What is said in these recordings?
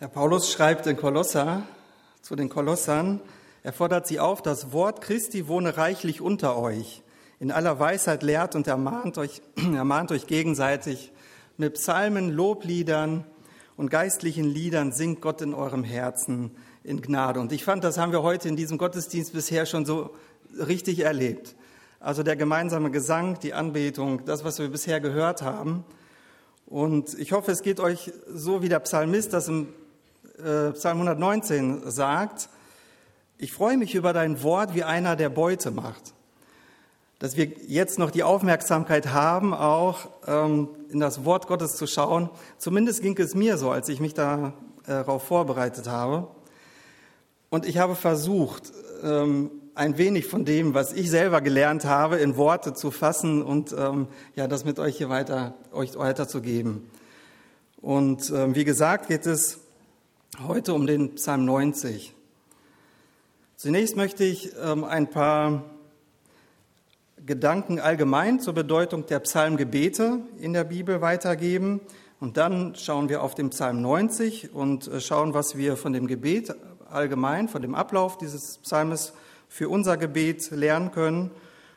Herr Paulus schreibt in Kolosser zu den Kolossern, er fordert sie auf, das Wort Christi wohne reichlich unter euch. In aller Weisheit lehrt und ermahnt euch, ermahnt euch gegenseitig mit Psalmen, Lobliedern und geistlichen Liedern singt Gott in eurem Herzen in Gnade. Und ich fand, das haben wir heute in diesem Gottesdienst bisher schon so richtig erlebt. Also der gemeinsame Gesang, die Anbetung, das, was wir bisher gehört haben. Und ich hoffe, es geht euch so wie der Psalmist das im äh, Psalm 119 sagt. Ich freue mich über dein Wort wie einer, der Beute macht. Dass wir jetzt noch die Aufmerksamkeit haben, auch ähm, in das Wort Gottes zu schauen. Zumindest ging es mir so, als ich mich äh, darauf vorbereitet habe. Und ich habe versucht, ähm, ein wenig von dem, was ich selber gelernt habe, in Worte zu fassen und ähm, ja, das mit euch hier weiter, euch weiterzugeben. Und ähm, wie gesagt, geht es heute um den Psalm 90. Zunächst möchte ich ähm, ein paar Gedanken allgemein zur Bedeutung der Psalmgebete in der Bibel weitergeben. Und dann schauen wir auf den Psalm 90 und äh, schauen, was wir von dem Gebet allgemein von dem Ablauf dieses Psalmes für unser Gebet lernen können.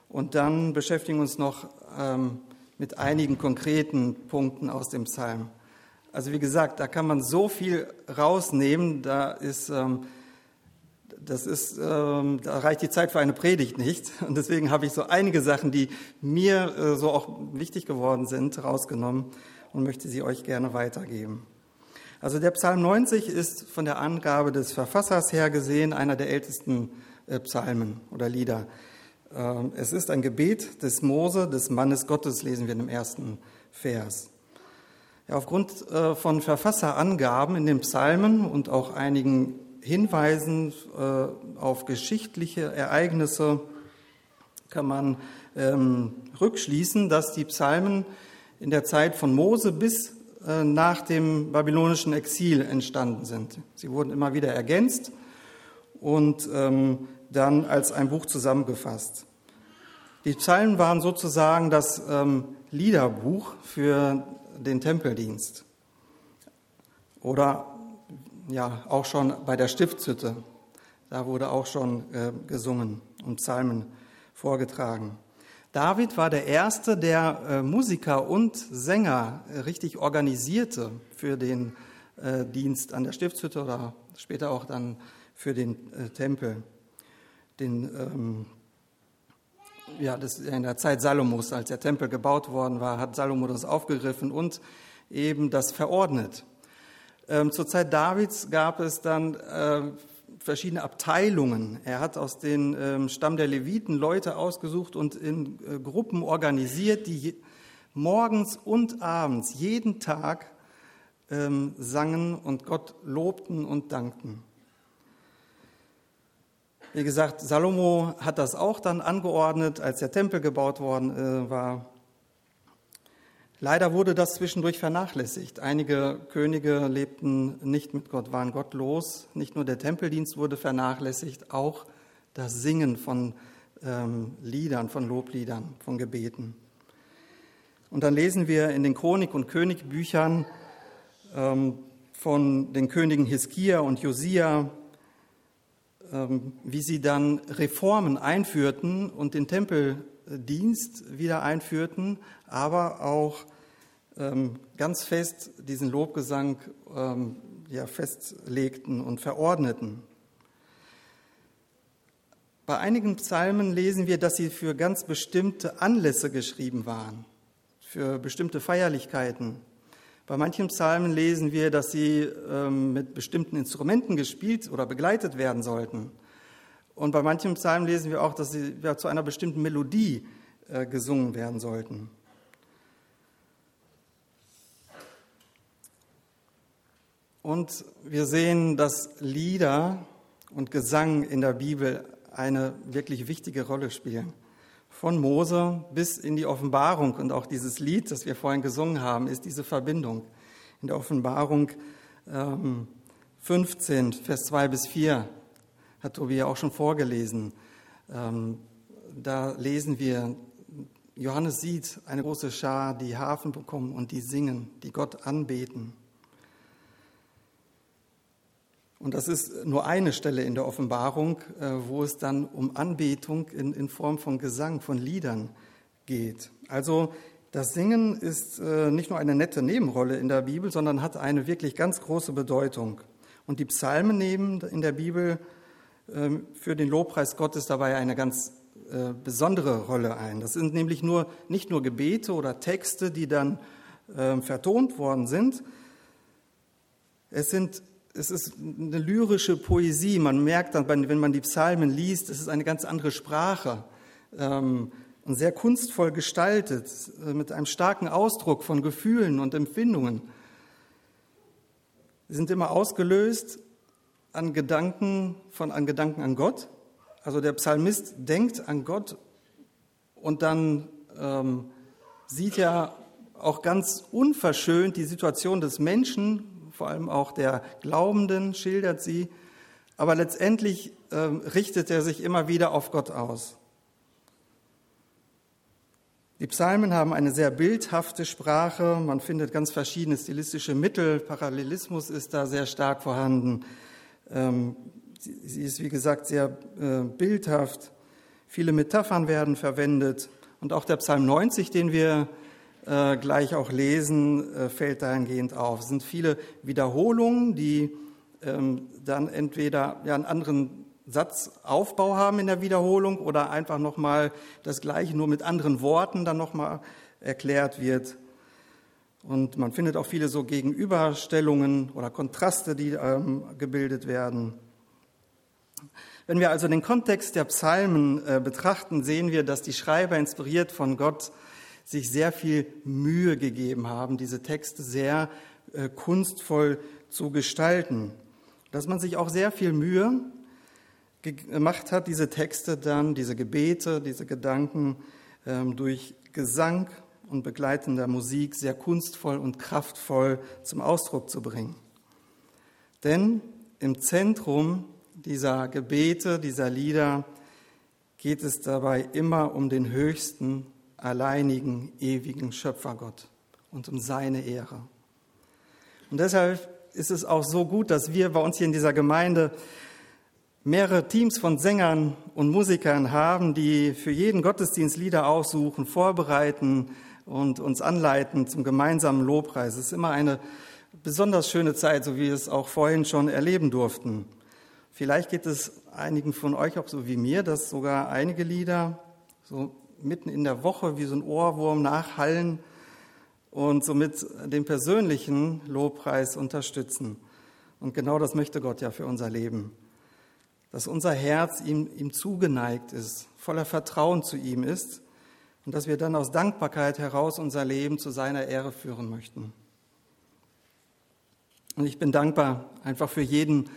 Und dann beschäftigen wir uns noch ähm, mit einigen konkreten Punkten aus dem Psalm. Also wie gesagt, da kann man so viel rausnehmen, da ist, ähm, das ist, ähm, da reicht die Zeit für eine Predigt nicht. Und deswegen habe ich so einige Sachen, die mir äh, so auch wichtig geworden sind, rausgenommen und möchte sie euch gerne weitergeben. Also der Psalm 90 ist von der Angabe des Verfassers her gesehen einer der ältesten äh, Psalmen oder Lieder. Ähm, es ist ein Gebet des Mose, des Mannes Gottes, lesen wir in dem ersten Vers. Ja, aufgrund äh, von Verfasserangaben in den Psalmen und auch einigen Hinweisen äh, auf geschichtliche Ereignisse kann man ähm, rückschließen, dass die Psalmen in der Zeit von Mose bis äh, nach dem babylonischen Exil entstanden sind. Sie wurden immer wieder ergänzt und ähm, dann als ein Buch zusammengefasst. Die Psalmen waren sozusagen das ähm, Liederbuch für den Tempeldienst oder ja auch schon bei der Stiftshütte. Da wurde auch schon äh, gesungen und Psalmen vorgetragen. David war der Erste, der äh, Musiker und Sänger richtig organisierte für den äh, Dienst an der Stiftshütte oder später auch dann für den äh, Tempel. Den, ähm, ja, das in der Zeit Salomos, als der Tempel gebaut worden war, hat Salomo das aufgegriffen und eben das verordnet. Ähm, zur Zeit Davids gab es dann äh, verschiedene Abteilungen. Er hat aus dem ähm, Stamm der Leviten Leute ausgesucht und in äh, Gruppen organisiert, die morgens und abends jeden Tag ähm, sangen und Gott lobten und dankten. Wie gesagt, Salomo hat das auch dann angeordnet, als der Tempel gebaut worden äh, war. Leider wurde das zwischendurch vernachlässigt. Einige Könige lebten nicht mit Gott, waren gottlos. Nicht nur der Tempeldienst wurde vernachlässigt, auch das Singen von ähm, Liedern, von Lobliedern, von Gebeten. Und dann lesen wir in den Chronik- und Königbüchern ähm, von den Königen Hiskia und Josia, wie sie dann Reformen einführten und den Tempeldienst wieder einführten, aber auch ähm, ganz fest diesen Lobgesang ähm, festlegten und verordneten. Bei einigen Psalmen lesen wir, dass sie für ganz bestimmte Anlässe geschrieben waren, für bestimmte Feierlichkeiten. Bei manchen Psalmen lesen wir, dass sie ähm, mit bestimmten Instrumenten gespielt oder begleitet werden sollten. Und bei manchen Psalmen lesen wir auch, dass sie ja, zu einer bestimmten Melodie äh, gesungen werden sollten. Und wir sehen, dass Lieder und Gesang in der Bibel eine wirklich wichtige Rolle spielen. Von Mose bis in die Offenbarung und auch dieses Lied, das wir vorhin gesungen haben, ist diese Verbindung. In der Offenbarung ähm, 15, Vers 2 bis 4 hat Tobi ja auch schon vorgelesen. Ähm, da lesen wir, Johannes sieht eine große Schar, die Hafen bekommen und die singen, die Gott anbeten. Und das ist nur eine Stelle in der Offenbarung, äh, wo es dann um Anbetung in, in Form von Gesang, von Liedern geht. Also das Singen ist äh, nicht nur eine nette Nebenrolle in der Bibel, sondern hat eine wirklich ganz große Bedeutung. Und die Psalmen nehmen in der Bibel ähm, für den Lobpreis Gottes dabei eine ganz äh, besondere Rolle ein. Das sind nämlich nur, nicht nur Gebete oder Texte, die dann ähm, vertont worden sind. Es sind es ist eine lyrische Poesie. Man merkt dann, wenn man die Psalmen liest, es ist eine ganz andere Sprache ähm, und sehr kunstvoll gestaltet, äh, mit einem starken Ausdruck von Gefühlen und Empfindungen. Sie sind immer ausgelöst an Gedanken von an Gedanken an Gott. Also der Psalmist denkt an Gott und dann ähm, sieht er auch ganz unverschönt die Situation des Menschen, vor allem auch der Glaubenden schildert sie. Aber letztendlich äh, richtet er sich immer wieder auf Gott aus. Die Psalmen haben eine sehr bildhafte Sprache. Man findet ganz verschiedene stilistische Mittel. Parallelismus ist da sehr stark vorhanden. Ähm, sie ist, wie gesagt, sehr äh, bildhaft. Viele Metaphern werden verwendet. Und auch der Psalm 90, den wir äh, gleich auch lesen, äh, fällt dahingehend auf. Es sind viele Wiederholungen, die ähm, dann entweder ja, einen anderen Satzaufbau haben in der Wiederholung oder einfach nochmal das Gleiche nur mit anderen Worten dann nochmal erklärt wird. Und man findet auch viele so Gegenüberstellungen oder Kontraste, die ähm, gebildet werden. Wenn wir also den Kontext der Psalmen äh, betrachten, sehen wir, dass die Schreiber inspiriert von Gott sich sehr viel Mühe gegeben haben, diese Texte sehr äh, kunstvoll zu gestalten. Dass man sich auch sehr viel Mühe gemacht hat, diese Texte dann, diese Gebete, diese Gedanken ähm, durch Gesang und begleitender Musik sehr kunstvoll und kraftvoll zum Ausdruck zu bringen. Denn im Zentrum dieser Gebete, dieser Lieder geht es dabei immer um den höchsten alleinigen, ewigen Schöpfergott und um seine Ehre. Und deshalb ist es auch so gut, dass wir bei uns hier in dieser Gemeinde mehrere Teams von Sängern und Musikern haben, die für jeden Gottesdienst Lieder aussuchen, vorbereiten und uns anleiten zum gemeinsamen Lobpreis. Es ist immer eine besonders schöne Zeit, so wie wir es auch vorhin schon erleben durften. Vielleicht geht es einigen von euch auch so wie mir, dass sogar einige Lieder so mitten in der Woche wie so ein Ohrwurm nachhallen und somit den persönlichen Lobpreis unterstützen. Und genau das möchte Gott ja für unser Leben. Dass unser Herz ihm, ihm zugeneigt ist, voller Vertrauen zu ihm ist und dass wir dann aus Dankbarkeit heraus unser Leben zu seiner Ehre führen möchten. Und ich bin dankbar einfach für jeden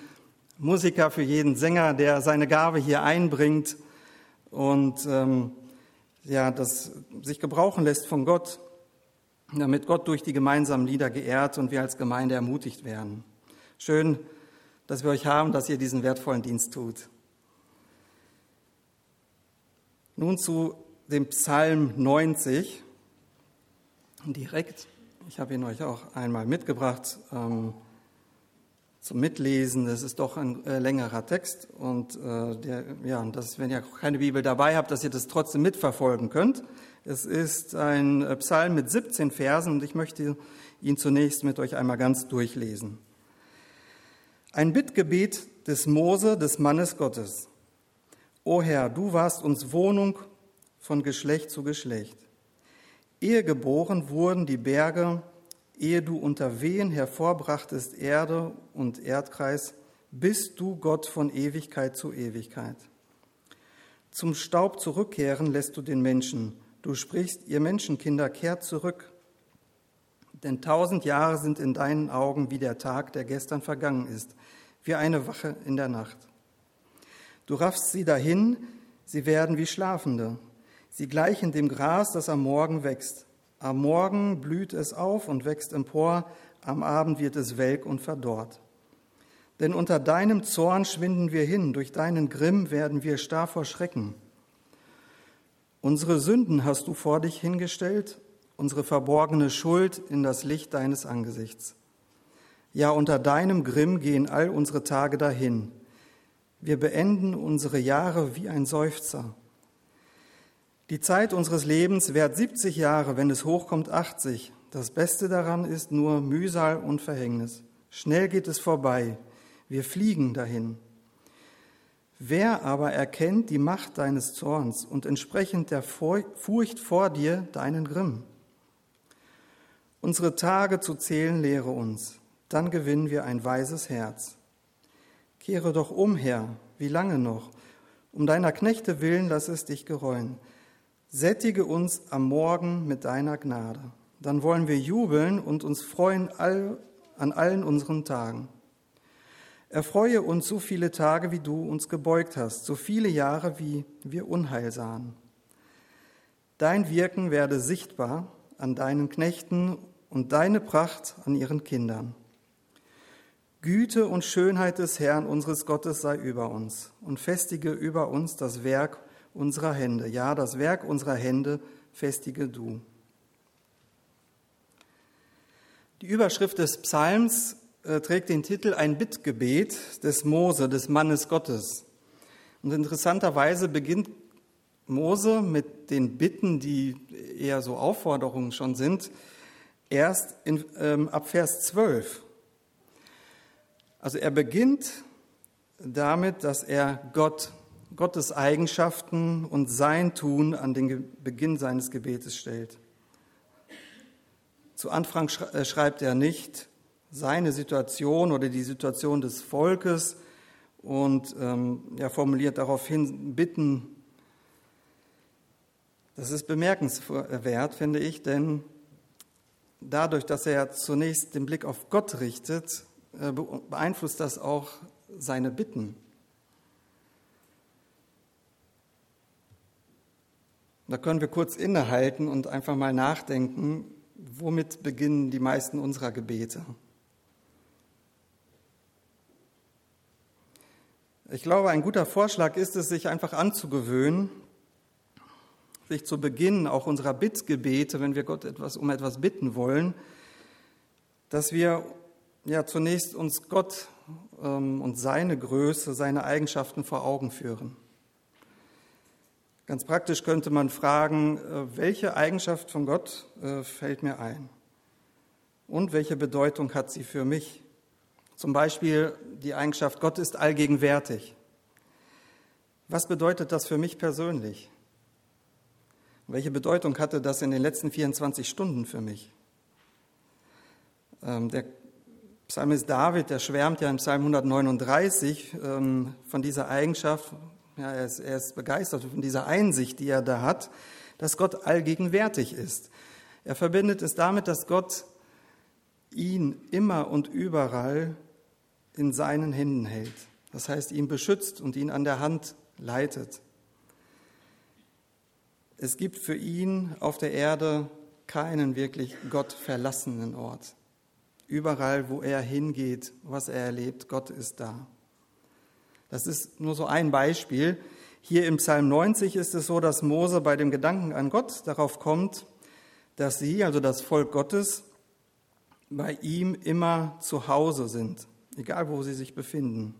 Musiker, für jeden Sänger, der seine Gabe hier einbringt und ähm, ja, das sich gebrauchen lässt von Gott, damit Gott durch die gemeinsamen Lieder geehrt und wir als Gemeinde ermutigt werden. Schön, dass wir euch haben, dass ihr diesen wertvollen Dienst tut. Nun zu dem Psalm 90. Direkt, ich habe ihn euch auch einmal mitgebracht. Ähm, zum Mitlesen. Das ist doch ein äh, längerer Text und äh, der, ja, dass, wenn ihr keine Bibel dabei habt, dass ihr das trotzdem mitverfolgen könnt. Es ist ein äh, Psalm mit 17 Versen und ich möchte ihn zunächst mit euch einmal ganz durchlesen. Ein Bittgebet des Mose, des Mannes Gottes. O Herr, du warst uns Wohnung von Geschlecht zu Geschlecht. Ehe geboren wurden die Berge ehe du unter Wehen hervorbrachtest Erde und Erdkreis, bist du Gott von Ewigkeit zu Ewigkeit. Zum Staub zurückkehren lässt du den Menschen. Du sprichst, ihr Menschenkinder, kehrt zurück. Denn tausend Jahre sind in deinen Augen wie der Tag, der gestern vergangen ist, wie eine Wache in der Nacht. Du raffst sie dahin, sie werden wie Schlafende. Sie gleichen dem Gras, das am Morgen wächst. Am Morgen blüht es auf und wächst empor, am Abend wird es welk und verdorrt. Denn unter deinem Zorn schwinden wir hin, durch deinen Grimm werden wir starr vor Schrecken. Unsere Sünden hast du vor dich hingestellt, unsere verborgene Schuld in das Licht deines Angesichts. Ja, unter deinem Grimm gehen all unsere Tage dahin. Wir beenden unsere Jahre wie ein Seufzer. Die Zeit unseres Lebens währt 70 Jahre, wenn es hochkommt 80. Das Beste daran ist nur Mühsal und Verhängnis. Schnell geht es vorbei. Wir fliegen dahin. Wer aber erkennt die Macht deines Zorns und entsprechend der Furcht vor dir deinen Grimm? Unsere Tage zu zählen lehre uns, dann gewinnen wir ein weises Herz. Kehre doch umher, wie lange noch? Um deiner Knechte willen lass es dich gereuen. Sättige uns am Morgen mit deiner Gnade dann wollen wir jubeln und uns freuen all, an allen unseren Tagen. Erfreue uns so viele Tage, wie du uns gebeugt hast, so viele Jahre, wie wir Unheil sahen. Dein Wirken werde sichtbar an deinen Knechten und deine Pracht an ihren Kindern. Güte und Schönheit des Herrn unseres Gottes sei über uns und festige über uns das Werk unserer Hände. Ja, das Werk unserer Hände festige du. Die Überschrift des Psalms äh, trägt den Titel Ein Bittgebet des Mose, des Mannes Gottes. Und interessanterweise beginnt Mose mit den Bitten, die eher so Aufforderungen schon sind, erst in, ähm, ab Vers 12. Also er beginnt damit, dass er Gott, Gottes Eigenschaften und sein Tun an den Beginn seines Gebetes stellt. Zu Anfang äh, schreibt er nicht seine Situation oder die Situation des Volkes und ähm, er formuliert daraufhin Bitten. Das ist bemerkenswert, finde ich, denn dadurch, dass er zunächst den Blick auf Gott richtet, äh, beeinflusst das auch seine Bitten. Da können wir kurz innehalten und einfach mal nachdenken, womit beginnen die meisten unserer Gebete? Ich glaube, ein guter Vorschlag ist es, sich einfach anzugewöhnen, sich zu Beginn auch unserer Bittgebete, wenn wir Gott etwas um etwas bitten wollen, dass wir ja zunächst uns Gott ähm, und seine Größe, seine Eigenschaften vor Augen führen. Ganz praktisch könnte man fragen, äh, welche Eigenschaft von Gott äh, fällt mir ein? Und welche Bedeutung hat sie für mich? Zum Beispiel die Eigenschaft, Gott ist allgegenwärtig. Was bedeutet das für mich persönlich? Welche Bedeutung hatte das in den letzten 24 Stunden für mich? Ähm, der Psalmist David, der schwärmt ja im Psalm 139 ähm, von dieser Eigenschaft, ja, er, ist, er ist begeistert von dieser Einsicht, die er da hat, dass Gott allgegenwärtig ist. Er verbindet es damit, dass Gott ihn immer und überall in seinen Händen hält. Das heißt, ihn beschützt und ihn an der Hand leitet. Es gibt für ihn auf der Erde keinen wirklich Gott verlassenen Ort. Überall, wo er hingeht, was er erlebt, Gott ist da. Das ist nur so ein Beispiel. Hier im Psalm 90 ist es so, dass Mose bei dem Gedanken an Gott darauf kommt, dass sie, also das Volk Gottes, bei ihm immer zu Hause sind, egal wo sie sich befinden.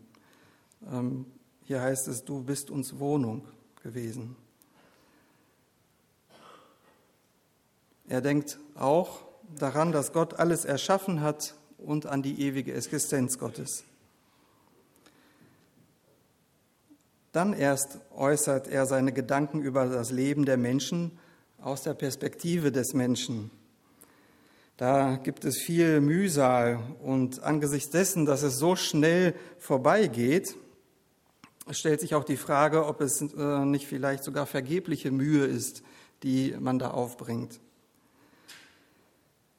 Ähm, hier heißt es, du bist uns Wohnung gewesen. Er denkt auch daran, dass Gott alles erschaffen hat und an die ewige Existenz Gottes. Dann erst äußert er seine Gedanken über das Leben der Menschen aus der Perspektive des Menschen. Da gibt es viel Mühsal und angesichts dessen, dass es so schnell vorbeigeht, stellt sich auch die Frage, ob es äh, nicht vielleicht sogar vergebliche Mühe ist, die man da aufbringt.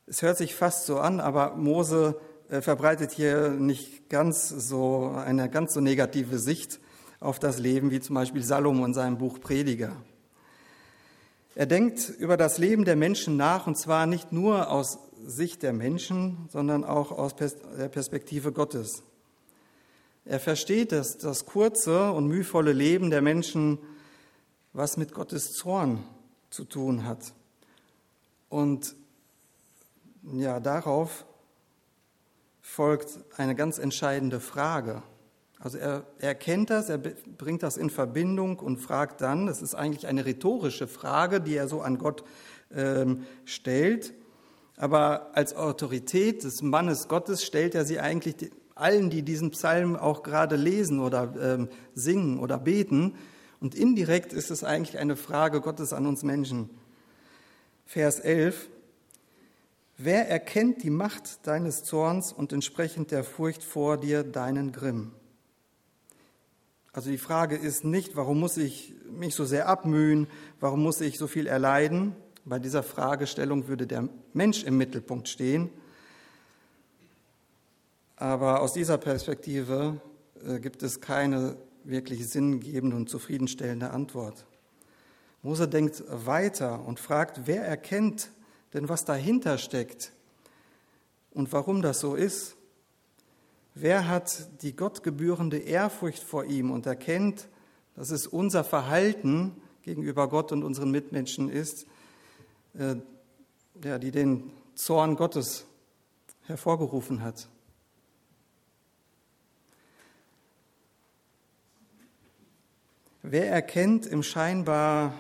Es hört sich fast so an, aber Mose äh, verbreitet hier nicht ganz so eine ganz so negative Sicht auf das Leben, wie zum Beispiel Salomon in seinem Buch Prediger. Er denkt über das Leben der Menschen nach, und zwar nicht nur aus Sicht der Menschen, sondern auch aus der Perspektive Gottes. Er versteht, dass das kurze und mühvolle Leben der Menschen was mit Gottes Zorn zu tun hat. Und ja, darauf folgt eine ganz entscheidende Frage. Also er, er kennt das, er bringt das in Verbindung und fragt dann, das ist eigentlich eine rhetorische Frage, die er so an Gott ähm, stellt, aber als Autorität des Mannes Gottes stellt er sie eigentlich allen, die diesen Psalm auch gerade lesen oder ähm, singen oder beten. Und indirekt ist es eigentlich eine Frage Gottes an uns Menschen. Vers 11. Wer erkennt die Macht deines Zorns und entsprechend der Furcht vor dir deinen Grimm? Also die Frage ist nicht, warum muss ich mich so sehr abmühen, warum muss ich so viel erleiden? Bei dieser Fragestellung würde der Mensch im Mittelpunkt stehen. Aber aus dieser Perspektive äh, gibt es keine wirklich sinngebende und zufriedenstellende Antwort. Mose denkt weiter und fragt, wer erkennt denn, was dahinter steckt und warum das so ist? Wer hat die gottgebührende Ehrfurcht vor ihm und erkennt, dass es unser Verhalten gegenüber Gott und unseren Mitmenschen ist, äh, ja, die den Zorn Gottes hervorgerufen hat? Wer erkennt im scheinbar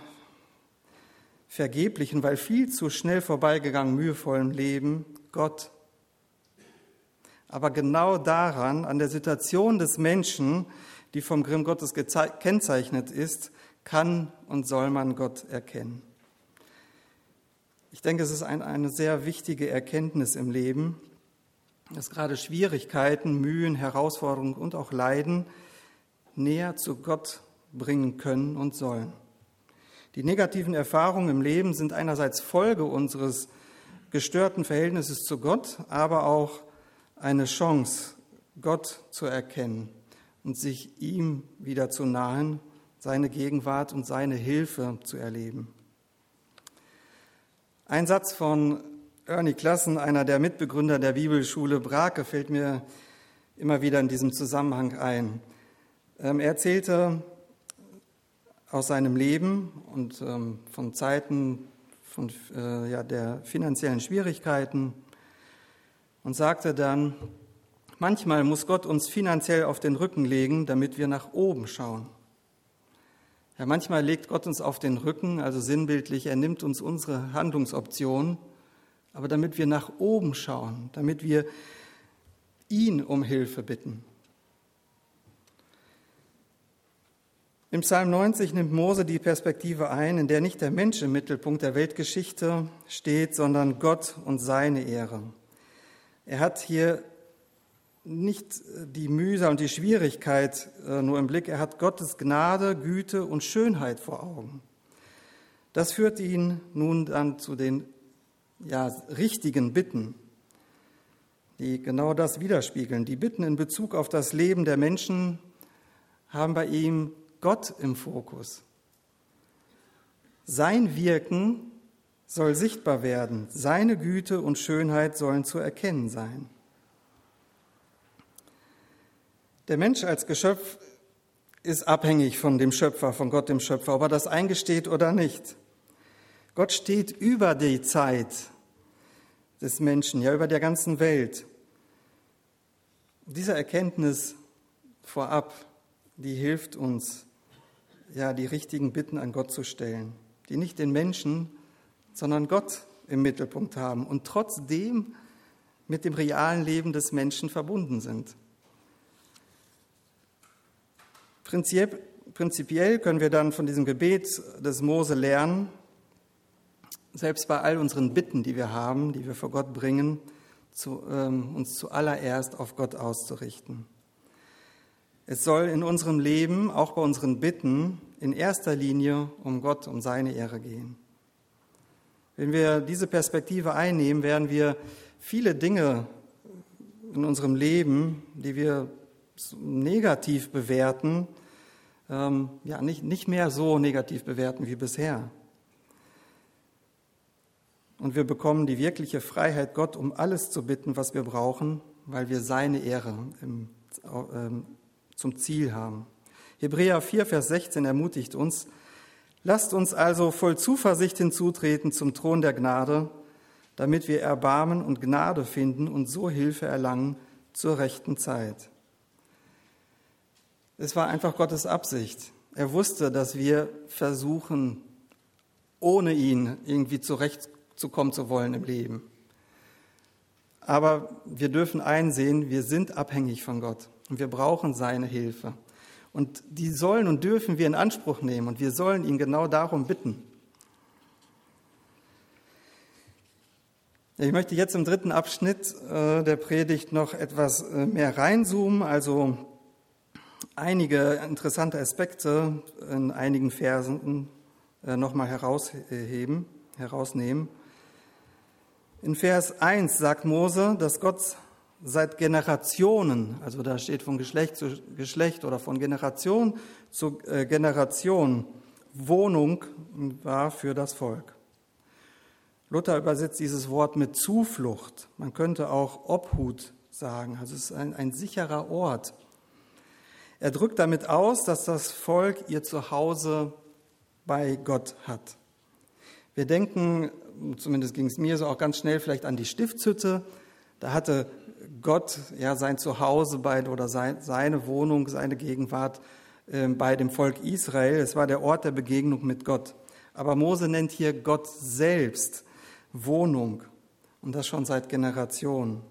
vergeblichen, weil viel zu schnell vorbeigegangen, mühevollen Leben Gott. Aber genau daran, an der Situation des Menschen, die vom Grimm Gottes gekennzeichnet ist, kann und soll man Gott erkennen. Ich denke, es ist ein, eine sehr wichtige Erkenntnis im Leben, dass gerade Schwierigkeiten, Mühen, Herausforderungen und auch Leiden näher zu Gott bringen können und sollen. Die negativen Erfahrungen im Leben sind einerseits Folge unseres gestörten Verhältnisses zu Gott, aber auch eine Chance, Gott zu erkennen und sich ihm wieder zu nahen, seine Gegenwart und seine Hilfe zu erleben. Ein Satz von Ernie Klassen, einer der Mitbegründer der Bibelschule Brake, fällt mir immer wieder in diesem Zusammenhang ein. Ähm, er erzählte, aus seinem Leben und ähm, von Zeiten von, äh, ja, der finanziellen Schwierigkeiten und sagte dann, manchmal muss Gott uns finanziell auf den Rücken legen, damit wir nach oben schauen. Ja, manchmal legt Gott uns auf den Rücken, also sinnbildlich, er nimmt uns unsere Handlungsoptionen, aber damit wir nach oben schauen, damit wir ihn um Hilfe bitten. Im Psalm 90 nimmt Mose die Perspektive ein, in der nicht der Mensch im Mittelpunkt der Weltgeschichte steht, sondern Gott und seine Ehre. Er hat hier nicht die Mühe und die Schwierigkeit äh, nur im Blick, er hat Gottes Gnade, Güte und Schönheit vor Augen. Das führt ihn nun dann zu den ja, richtigen Bitten, die genau das widerspiegeln. Die Bitten in Bezug auf das Leben der Menschen haben bei ihm Gott im Fokus. Sein Wirken soll sichtbar werden, seine Güte und Schönheit sollen zu erkennen sein. Der Mensch als Geschöpf ist abhängig von dem Schöpfer, von Gott dem Schöpfer, ob er das eingesteht oder nicht. Gott steht über die Zeit des Menschen, ja über der ganzen Welt. Diese Erkenntnis vorab, die hilft uns, ja, die richtigen Bitten an Gott zu stellen, die nicht den Menschen, sondern Gott im Mittelpunkt haben und trotzdem mit dem realen Leben des Menschen verbunden sind. Prinzipiell können wir dann von diesem Gebet des Mose lernen, selbst bei all unseren Bitten, die wir haben, die wir vor Gott bringen, zu, ähm, uns zuallererst auf Gott auszurichten. Es soll in unserem Leben, auch bei unseren Bitten, in erster Linie um Gott, um seine Ehre gehen. Wenn wir diese Perspektive einnehmen, werden wir viele Dinge in unserem Leben, die wir negativ bewerten, ähm, ja, nicht, nicht mehr so negativ bewerten wie bisher. Und wir bekommen die wirkliche Freiheit, Gott um alles zu bitten, was wir brauchen, weil wir seine Ehre im, ähm, zum Ziel haben. Hebräer 4, Vers 16 ermutigt uns, lasst uns also voll Zuversicht hinzutreten zum Thron der Gnade, damit wir Erbarmen und Gnade finden und so Hilfe erlangen zur rechten Zeit. Es war einfach Gottes Absicht. Er wusste, dass wir versuchen, ohne ihn irgendwie zurechtzukommen zu wollen im Leben. Aber wir dürfen einsehen, wir sind abhängig von Gott und wir brauchen seine Hilfe. Und die sollen und dürfen wir in Anspruch nehmen und wir sollen ihn genau darum bitten. Ich möchte jetzt im dritten Abschnitt äh, der Predigt noch etwas äh, mehr reinzoomen, also einige interessante Aspekte in einigen Versen äh, nochmal herausheben, herausnehmen. In Vers 1 sagt Mose, dass Gott seit Generationen, also da steht von Geschlecht zu Geschlecht oder von Generation zu Generation, Wohnung war für das Volk. Luther übersetzt dieses Wort mit Zuflucht. Man könnte auch Obhut sagen. Also es ist ein, ein sicherer Ort. Er drückt damit aus, dass das Volk ihr Zuhause bei Gott hat. Wir denken, zumindest ging es mir so auch ganz schnell vielleicht an die Stiftshütte. Da hatte Gott ja sein Zuhause bei oder sein, seine Wohnung, seine Gegenwart äh, bei dem Volk Israel. Es war der Ort der Begegnung mit Gott. Aber Mose nennt hier Gott selbst Wohnung und das schon seit Generationen.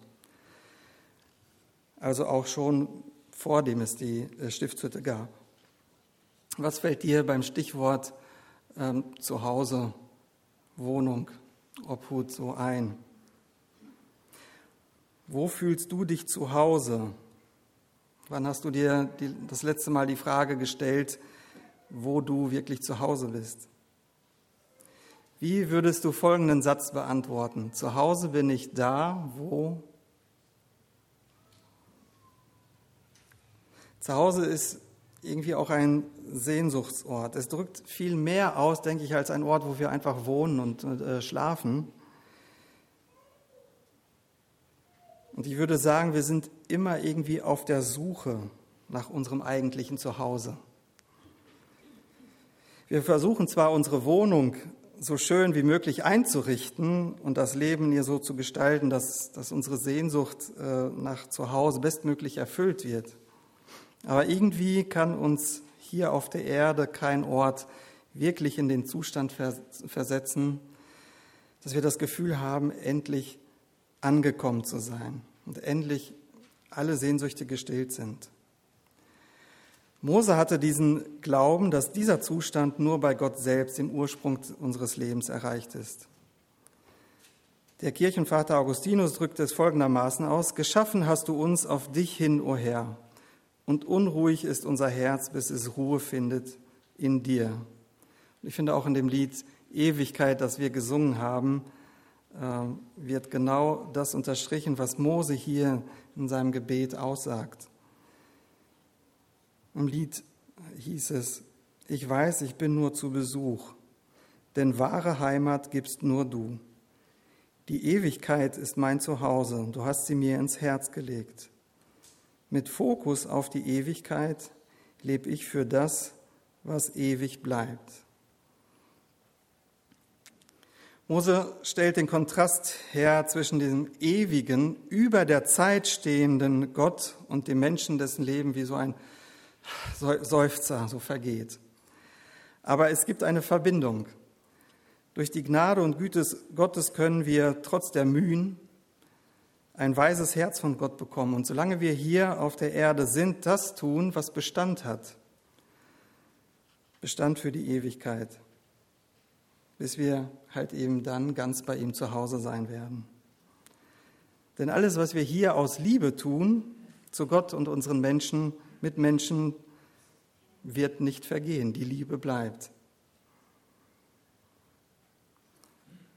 Also auch schon vor dem es die äh, Stiftshütte gab. Was fällt dir beim Stichwort ähm, Zuhause, Wohnung, Obhut so ein? Wo fühlst du dich zu Hause? Wann hast du dir die, das letzte Mal die Frage gestellt, wo du wirklich zu Hause bist? Wie würdest du folgenden Satz beantworten? Zu Hause bin ich da, wo? Zu Hause ist irgendwie auch ein Sehnsuchtsort. Es drückt viel mehr aus, denke ich, als ein Ort, wo wir einfach wohnen und äh, schlafen. Und ich würde sagen, wir sind immer irgendwie auf der Suche nach unserem eigentlichen Zuhause. Wir versuchen zwar unsere Wohnung so schön wie möglich einzurichten und das Leben hier so zu gestalten, dass, dass unsere Sehnsucht äh, nach Zuhause bestmöglich erfüllt wird. Aber irgendwie kann uns hier auf der Erde kein Ort wirklich in den Zustand versetzen, dass wir das Gefühl haben, endlich angekommen zu sein und endlich alle Sehnsüchte gestillt sind. Mose hatte diesen Glauben, dass dieser Zustand nur bei Gott selbst im Ursprung unseres Lebens erreicht ist. Der Kirchenvater Augustinus drückt es folgendermaßen aus, Geschaffen hast du uns auf dich hin, o Herr, und unruhig ist unser Herz, bis es Ruhe findet in dir. Ich finde auch in dem Lied Ewigkeit, das wir gesungen haben, wird genau das unterstrichen, was Mose hier in seinem Gebet aussagt. Im Lied hieß es, ich weiß, ich bin nur zu Besuch, denn wahre Heimat gibst nur du. Die Ewigkeit ist mein Zuhause, du hast sie mir ins Herz gelegt. Mit Fokus auf die Ewigkeit lebe ich für das, was ewig bleibt. Mose stellt den Kontrast her zwischen dem ewigen, über der Zeit stehenden Gott und dem Menschen, dessen Leben wie so ein Seufzer so vergeht. Aber es gibt eine Verbindung. Durch die Gnade und Güte Gottes können wir trotz der Mühen ein weises Herz von Gott bekommen und solange wir hier auf der Erde sind, das tun, was Bestand hat. Bestand für die Ewigkeit, bis wir halt eben dann ganz bei ihm zu Hause sein werden. Denn alles, was wir hier aus Liebe tun, zu Gott und unseren Menschen, Mitmenschen wird nicht vergehen, die Liebe bleibt.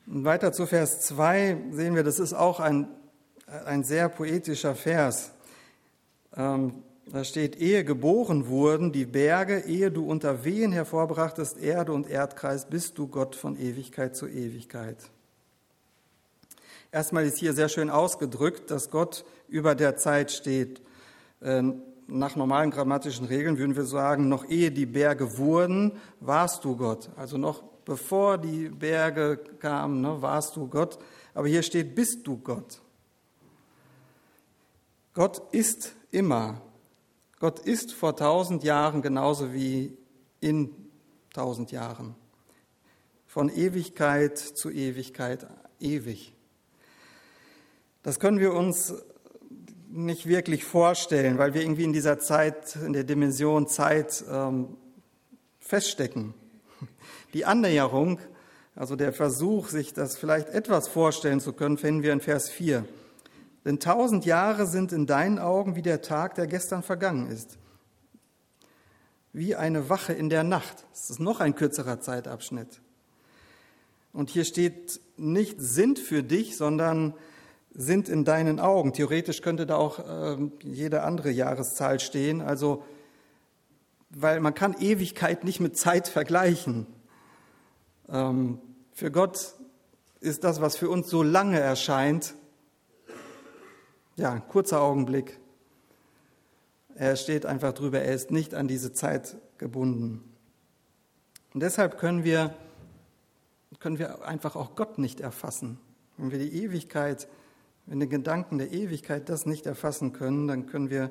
Und weiter zu Vers 2 sehen wir, das ist auch ein, ein sehr poetischer Vers. Ähm, da steht, ehe geboren wurden die Berge, ehe du unter Wehen hervorbrachtest Erde und Erdkreis, bist du Gott von Ewigkeit zu Ewigkeit. Erstmal ist hier sehr schön ausgedrückt, dass Gott über der Zeit steht. Ähm, nach normalen grammatischen Regeln würden wir sagen, noch ehe die Berge wurden, warst du Gott. Also noch bevor die Berge kamen, ne, warst du Gott. Aber hier steht, bist du Gott. Gott ist immer. Gott ist vor tausend Jahren genauso wie in tausend Jahren. Von Ewigkeit zu Ewigkeit ewig. Das können wir uns nicht wirklich vorstellen, weil wir irgendwie in dieser Zeit, in der Dimension Zeit ähm, feststecken. Die Annäherung, also der Versuch, sich das vielleicht etwas vorstellen zu können, finden wir in Vers 4. Denn tausend Jahre sind in deinen Augen wie der Tag, der gestern vergangen ist. Wie eine Wache in der Nacht. Das ist noch ein kürzerer Zeitabschnitt. Und hier steht nicht sind für dich, sondern sind in deinen Augen. Theoretisch könnte da auch äh, jede andere Jahreszahl stehen. Also, weil man kann Ewigkeit nicht mit Zeit vergleichen. Ähm, für Gott ist das, was für uns so lange erscheint, ja, kurzer Augenblick. Er steht einfach drüber, er ist nicht an diese Zeit gebunden. Und deshalb können wir, können wir einfach auch Gott nicht erfassen. Wenn wir die Ewigkeit, wenn die Gedanken der Ewigkeit das nicht erfassen können, dann können wir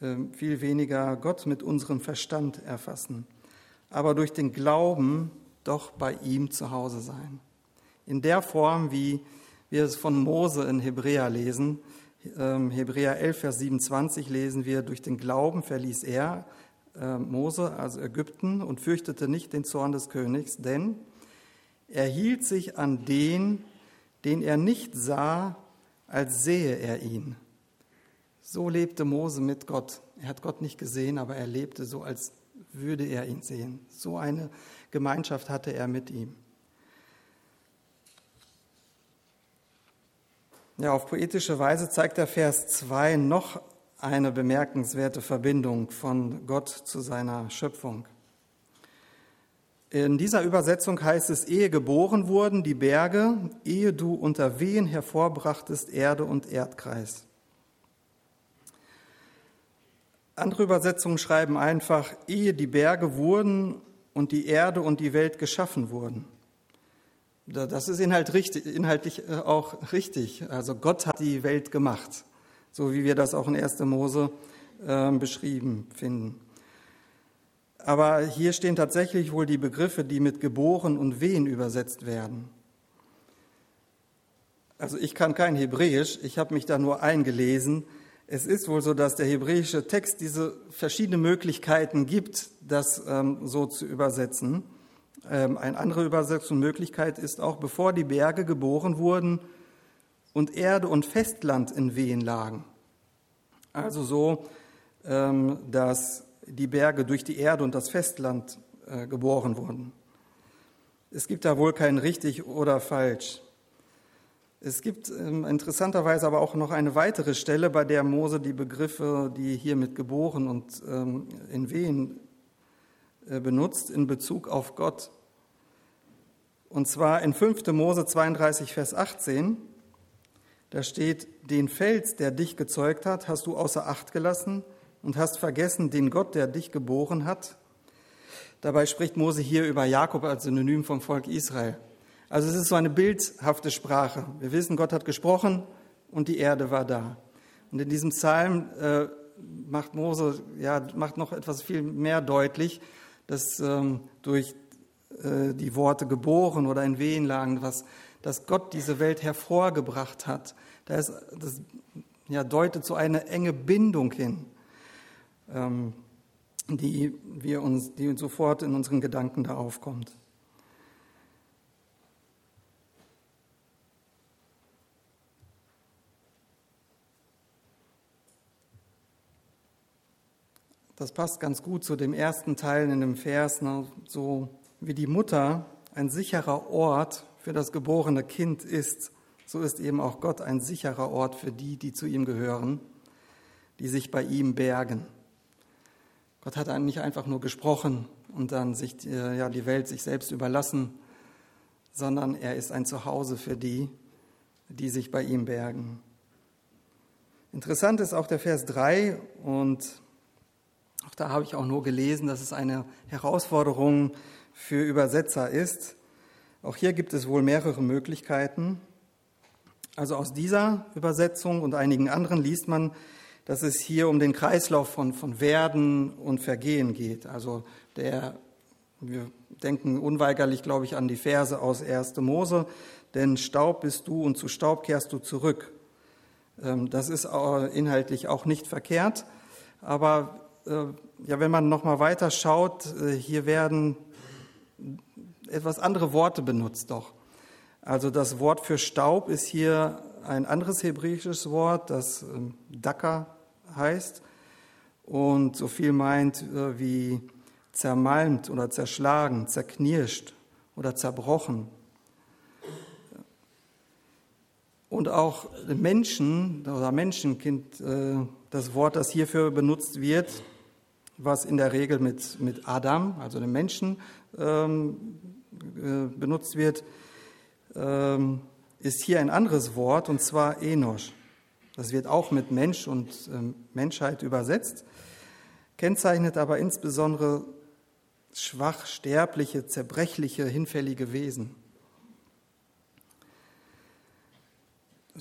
äh, viel weniger Gott mit unserem Verstand erfassen. Aber durch den Glauben doch bei ihm zu Hause sein. In der Form, wie wir es von Mose in Hebräer lesen. Ähm, Hebräer 11, Vers 27 lesen wir, durch den Glauben verließ er, äh, Mose, also Ägypten, und fürchtete nicht den Zorn des Königs, denn er hielt sich an den, den er nicht sah, als sehe er ihn. So lebte Mose mit Gott. Er hat Gott nicht gesehen, aber er lebte so, als würde er ihn sehen. So eine Gemeinschaft hatte er mit ihm. Ja, auf poetische Weise zeigt der Vers 2 noch eine bemerkenswerte Verbindung von Gott zu seiner Schöpfung. In dieser Übersetzung heißt es, ehe geboren wurden die Berge, ehe du unter Wehen hervorbrachtest Erde und Erdkreis. Andere Übersetzungen schreiben einfach, ehe die Berge wurden und die Erde und die Welt geschaffen wurden. Das ist inhaltlich äh, auch richtig. Also Gott hat die Welt gemacht, so wie wir das auch in 1. Mose äh, beschrieben finden. Aber hier stehen tatsächlich wohl die Begriffe, die mit geboren und wehen übersetzt werden. Also ich kann kein Hebräisch, ich habe mich da nur eingelesen. Es ist wohl so, dass der hebräische Text diese verschiedenen Möglichkeiten gibt, das ähm, so zu übersetzen. Ähm, eine andere Übersetzungsmöglichkeit ist auch, bevor die Berge geboren wurden und Erde und Festland in Wehen lagen. Also so, ähm, dass die Berge durch die Erde und das Festland äh, geboren wurden. Es gibt da wohl kein richtig oder falsch. Es gibt ähm, interessanterweise aber auch noch eine weitere Stelle, bei der Mose die Begriffe, die hier mit geboren und in Wehen benutzt, in Bezug auf Gott. Und zwar in 5. Mose 32, Vers 18. Da steht, den Fels, der dich gezeugt hat, hast du außer Acht gelassen und hast vergessen den Gott, der dich geboren hat. Dabei spricht Mose hier über Jakob als Synonym vom Volk Israel. Also es ist so eine bildhafte Sprache. Wir wissen, Gott hat gesprochen und die Erde war da. Und in diesem Psalm äh, macht Mose ja macht noch etwas viel mehr deutlich, dass ähm, durch äh, die Worte geboren oder in Wehen lagen, was, dass Gott diese Welt hervorgebracht hat. Da ist, das ja, deutet so eine enge Bindung hin, ähm, die wir uns, die sofort in unseren Gedanken da aufkommt. Das passt ganz gut zu dem ersten Teil in dem Vers, ne, so wie die Mutter ein sicherer Ort für das geborene Kind ist, so ist eben auch Gott ein sicherer Ort für die, die zu ihm gehören, die sich bei ihm bergen. Gott hat nicht einfach nur gesprochen und dann sich äh, ja, die Welt sich selbst überlassen, sondern er ist ein Zuhause für die, die sich bei ihm bergen. Interessant ist auch der Vers 3 und auch da habe ich auch nur gelesen, dass es eine Herausforderung für Übersetzer ist. Auch hier gibt es wohl mehrere Möglichkeiten. Also aus dieser Übersetzung und einigen anderen liest man, dass es hier um den Kreislauf von, von Werden und Vergehen geht. Also der, wir denken unweigerlich, glaube ich, an die Verse aus 1. Mose, denn Staub bist du und zu Staub kehrst du zurück. Ähm, das ist inhaltlich auch nicht verkehrt, aber äh, ja, wenn man noch mal weiter schaut, äh, hier werden etwas andere Worte benutzt doch. Also das Wort für Staub ist hier ein anderes hebräisches Wort, das ähm, Daka heißt und so viel meint äh, wie zermalmt oder zerschlagen, zerknirscht oder zerbrochen. Und auch Menschen oder Menschenkind, äh, das Wort, das hierfür benutzt wird, was in der Regel mit, mit Adam, also dem Menschen, ähm, äh, benutzt wird, ähm, ist hier ein anderes Wort, und zwar Enosch. Das wird auch mit Mensch und ähm, Menschheit übersetzt, kennzeichnet aber insbesondere schwach, sterbliche, zerbrechliche, hinfällige Wesen.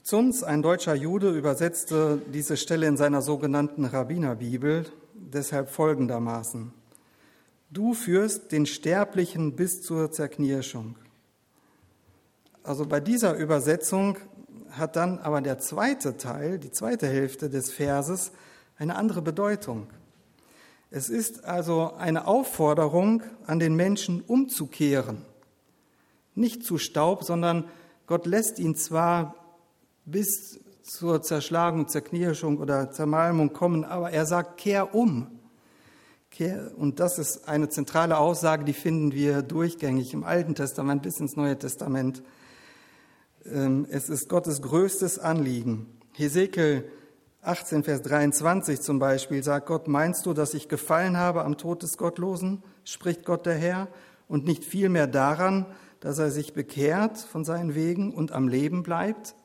Zunz, ein deutscher Jude, übersetzte diese Stelle in seiner sogenannten Rabbinerbibel deshalb folgendermaßen. Du führst den Sterblichen bis zur Zerknirschung. Also bei dieser Übersetzung hat dann aber der zweite Teil, die zweite Hälfte des Verses, eine andere Bedeutung. Es ist also eine Aufforderung an den Menschen umzukehren. Nicht zu Staub, sondern Gott lässt ihn zwar bis zur Zerschlagung, Zerknirschung oder Zermalmung kommen, aber er sagt, kehr um. Und das ist eine zentrale Aussage, die finden wir durchgängig im Alten Testament bis ins Neue Testament. Ähm, es ist Gottes größtes Anliegen. Hesekiel 18, Vers 23 zum Beispiel sagt Gott, meinst du, dass ich gefallen habe am Tod des Gottlosen, spricht Gott der Herr, und nicht vielmehr daran, dass er sich bekehrt von seinen Wegen und am Leben bleibt?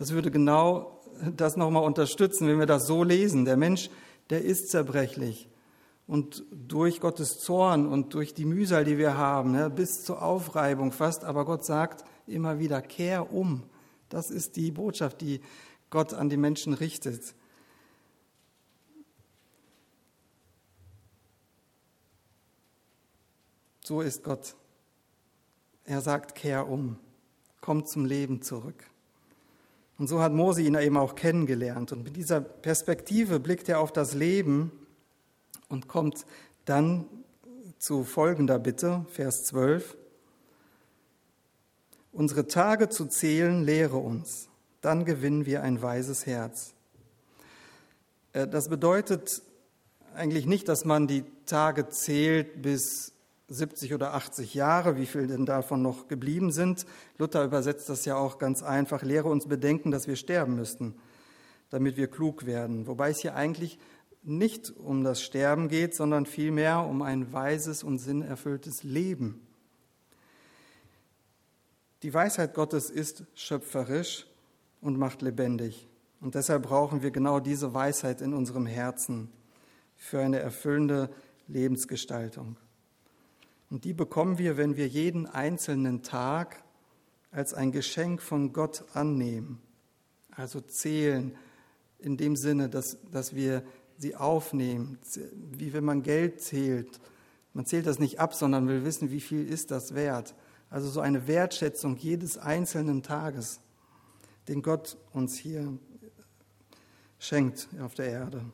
Das würde genau das nochmal unterstützen, wenn wir das so lesen. Der Mensch, der ist zerbrechlich. Und durch Gottes Zorn und durch die Mühsal, die wir haben, bis zur Aufreibung fast, aber Gott sagt, immer wieder, kehr um. Das ist die Botschaft, die Gott an die Menschen richtet. So ist Gott. Er sagt, kehr um, komm zum Leben zurück. Und so hat Mose ihn eben auch kennengelernt. Und mit dieser Perspektive blickt er auf das Leben und kommt dann zu folgender Bitte, Vers 12 unsere Tage zu zählen, lehre uns, dann gewinnen wir ein weises Herz. Äh, das bedeutet eigentlich nicht, dass man die Tage zählt bis 70 oder 80 Jahre, wie viel denn davon noch geblieben sind. Luther übersetzt das ja auch ganz einfach, lehre uns bedenken, dass wir sterben müssten, damit wir klug werden. Wobei es hier eigentlich nicht um das Sterben geht, sondern vielmehr um ein weises und sinnerfülltes Leben. Die Weisheit Gottes ist schöpferisch und macht lebendig. Und deshalb brauchen wir genau diese Weisheit in unserem Herzen für eine erfüllende Lebensgestaltung. Und die bekommen wir, wenn wir jeden einzelnen Tag als ein Geschenk von Gott annehmen. Also zählen in dem Sinne, dass, dass wir sie aufnehmen, wie wenn man Geld zählt. Man zählt das nicht ab, sondern will wissen, wie viel ist das wert. Also so eine Wertschätzung jedes einzelnen Tages, den Gott uns hier schenkt auf der Erde.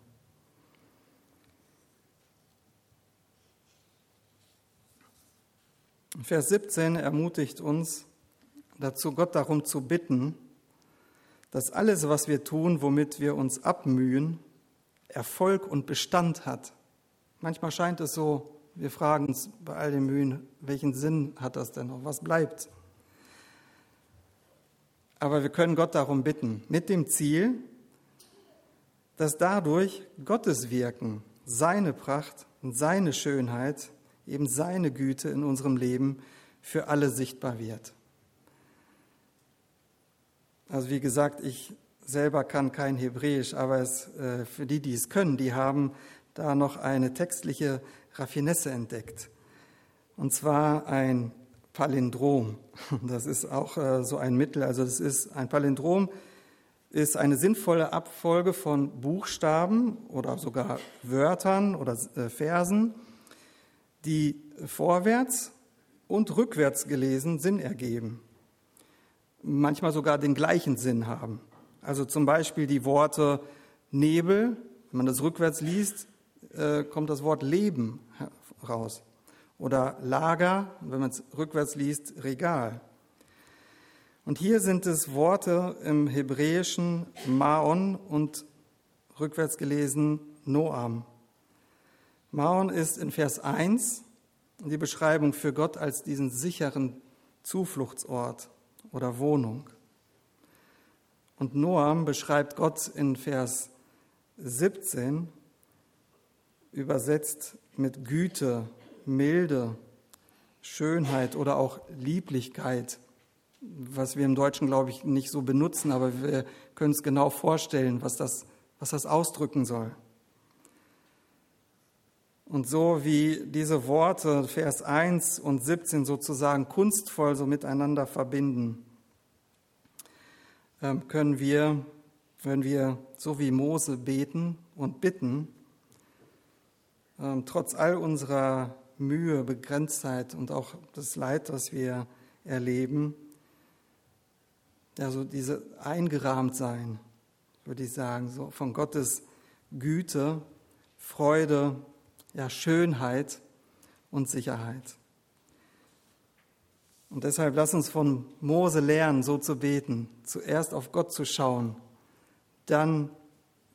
Vers 17 ermutigt uns dazu, Gott darum zu bitten, dass alles, was wir tun, womit wir uns abmühen, Erfolg und Bestand hat. Manchmal scheint es so, wir fragen uns bei all den Mühen, welchen Sinn hat das denn noch? Was bleibt? Aber wir können Gott darum bitten, mit dem Ziel, dass dadurch Gottes Wirken, seine Pracht und seine Schönheit, eben seine Güte in unserem Leben für alle sichtbar wird. Also wie gesagt, ich selber kann kein Hebräisch, aber es, äh, für die, die es können, die haben da noch eine textliche Raffinesse entdeckt. Und zwar ein Palindrom. Das ist auch äh, so ein Mittel. Also das ist ein Palindrom ist eine sinnvolle Abfolge von Buchstaben oder sogar Wörtern oder äh, Versen, die vorwärts und rückwärts gelesen Sinn ergeben. Manchmal sogar den gleichen Sinn haben. Also zum Beispiel die Worte Nebel, wenn man das rückwärts liest, äh, kommt das Wort Leben raus. Oder Lager, wenn man es rückwärts liest, Regal. Und hier sind es Worte im Hebräischen Maon und rückwärts gelesen Noam. Maon ist in Vers 1 die Beschreibung für Gott als diesen sicheren Zufluchtsort oder Wohnung. Und Noam beschreibt Gott in Vers 17, übersetzt mit Güte, Milde, Schönheit oder auch Lieblichkeit was wir im Deutschen, glaube ich, nicht so benutzen, aber wir können es genau vorstellen, was das, was das ausdrücken soll. Und so wie diese Worte, Vers 1 und 17 sozusagen kunstvoll so miteinander verbinden, ähm, können wir, wenn wir so wie Mose beten und bitten, ähm, trotz all unserer Mühe, Begrenztheit und auch das Leid, das wir erleben, ja, so diese eingerahmt sein, würde ich sagen, so von Gottes Güte, Freude, ja, Schönheit und Sicherheit. Und deshalb lass uns von Mose lernen, so zu beten, zuerst auf Gott zu schauen, dann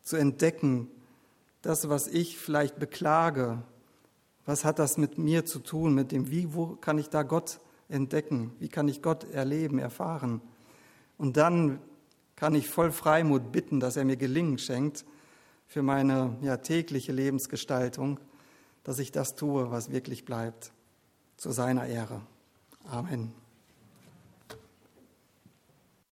zu entdecken, das, was ich vielleicht beklage, was hat das mit mir zu tun, mit dem, wie, wo kann ich da Gott entdecken, wie kann ich Gott erleben, erfahren. Und dann kann ich voll Freimut bitten, dass er mir Gelingen schenkt für meine ja, tägliche Lebensgestaltung, dass ich das tue, was wirklich bleibt, zu seiner Ehre. Amen.